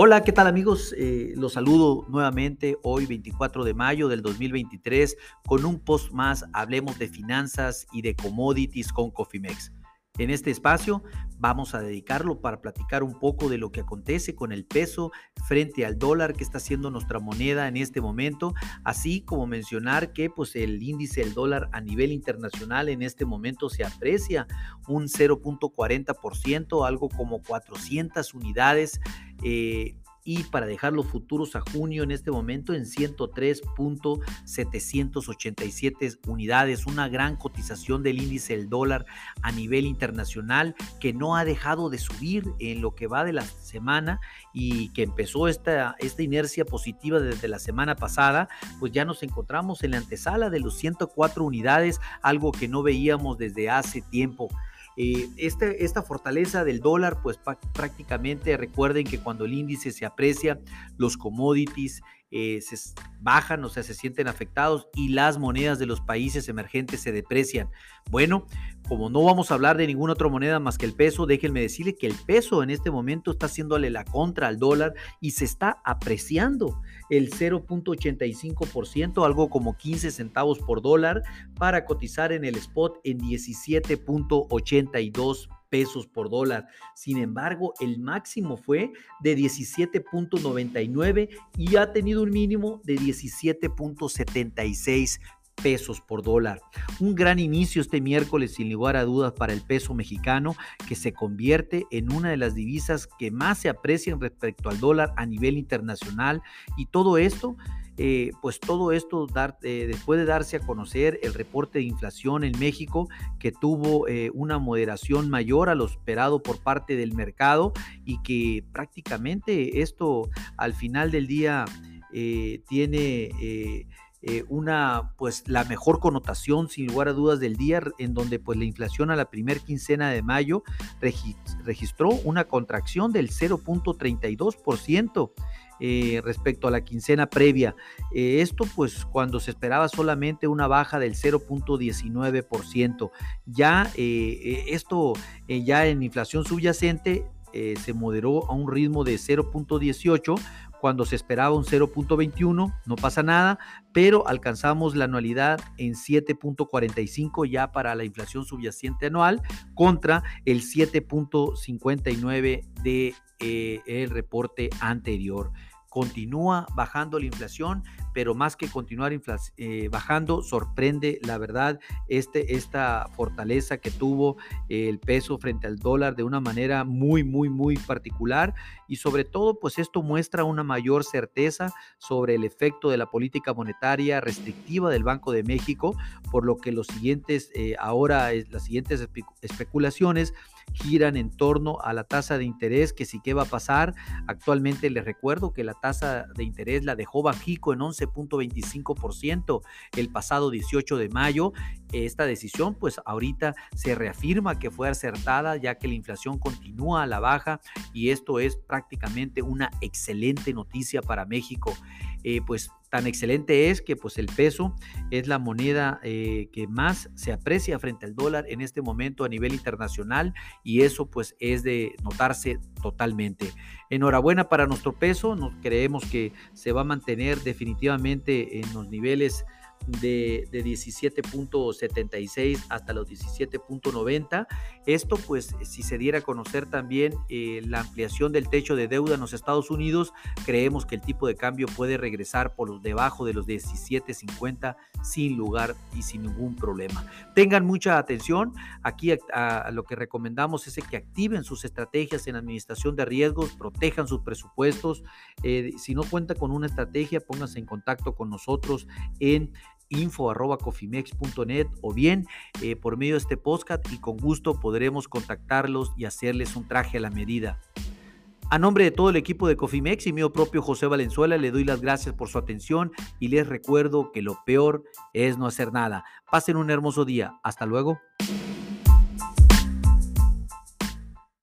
Hola, ¿qué tal amigos? Eh, los saludo nuevamente hoy 24 de mayo del 2023 con un post más, hablemos de finanzas y de commodities con Cofimex. En este espacio vamos a dedicarlo para platicar un poco de lo que acontece con el peso frente al dólar que está haciendo nuestra moneda en este momento, así como mencionar que pues el índice del dólar a nivel internacional en este momento se aprecia un 0.40%, algo como 400 unidades. Eh, y para dejar los futuros a junio en este momento en 103.787 unidades, una gran cotización del índice del dólar a nivel internacional que no ha dejado de subir en lo que va de la semana y que empezó esta, esta inercia positiva desde la semana pasada, pues ya nos encontramos en la antesala de los 104 unidades, algo que no veíamos desde hace tiempo. Eh, este, esta fortaleza del dólar, pues prácticamente recuerden que cuando el índice se aprecia, los commodities eh, se bajan, o sea, se sienten afectados y las monedas de los países emergentes se deprecian. Bueno, como no vamos a hablar de ninguna otra moneda más que el peso, déjenme decirle que el peso en este momento está haciéndole la contra al dólar y se está apreciando el 0.85%, algo como 15 centavos por dólar, para cotizar en el spot en 17.82 pesos por dólar. Sin embargo, el máximo fue de 17.99 y ha tenido un mínimo de 17.76 pesos por dólar. Un gran inicio este miércoles sin lugar a dudas para el peso mexicano que se convierte en una de las divisas que más se aprecian respecto al dólar a nivel internacional y todo esto eh, pues todo esto eh, después de darse a conocer el reporte de inflación en México que tuvo eh, una moderación mayor a lo esperado por parte del mercado y que prácticamente esto al final del día tiene una pues la mejor connotación sin lugar a dudas del día en donde pues la inflación a la primer quincena de mayo registró una contracción del 0.32% eh, respecto a la quincena previa. Eh, esto pues cuando se esperaba solamente una baja del 0.19%. Ya eh, esto ya en inflación subyacente se moderó a un ritmo de 0.18 cuando se esperaba un 0.21, no pasa nada, pero alcanzamos la anualidad en 7.45 ya para la inflación subyacente anual contra el 7.59 de el reporte anterior. Continúa bajando la inflación, pero más que continuar eh, bajando, sorprende la verdad este, esta fortaleza que tuvo el peso frente al dólar de una manera muy, muy, muy particular y sobre todo, pues esto muestra una mayor certeza sobre el efecto de la política monetaria restrictiva del Banco de México, por lo que los siguientes, eh, ahora las siguientes especulaciones giran en torno a la tasa de interés, que sí que va a pasar. Actualmente les recuerdo que la tasa de interés la dejó bajico en 11.25% el pasado 18 de mayo. Esta decisión pues ahorita se reafirma que fue acertada ya que la inflación continúa a la baja y esto es prácticamente una excelente noticia para México. Eh, pues tan excelente es que pues el peso es la moneda eh, que más se aprecia frente al dólar en este momento a nivel internacional y eso pues es de notarse totalmente. Enhorabuena para nuestro peso, nos creemos que se va a mantener definitivamente en los niveles de, 17.76 hasta los 17.90. Esto pues si se diera a conocer también eh, la ampliación del techo de deuda en los Estados Unidos, creemos que el tipo de cambio puede regresar por debajo de los 17.50 sin lugar y sin ningún problema. Tengan mucha atención, aquí a, lo que recomendamos es que activen sus estrategias en administración de riesgos, protejan sus presupuestos, eh, si no cuenta con una estrategia, pónganse en contacto con nosotros en info.cofimex.net o bien eh, por medio de este podcast y con gusto podremos contactarlos y hacerles un traje a la medida. A nombre de todo el equipo de Cofimex y mío propio José Valenzuela, le doy las gracias por su atención y les recuerdo que lo peor es no hacer nada. Pasen un hermoso día. Hasta luego.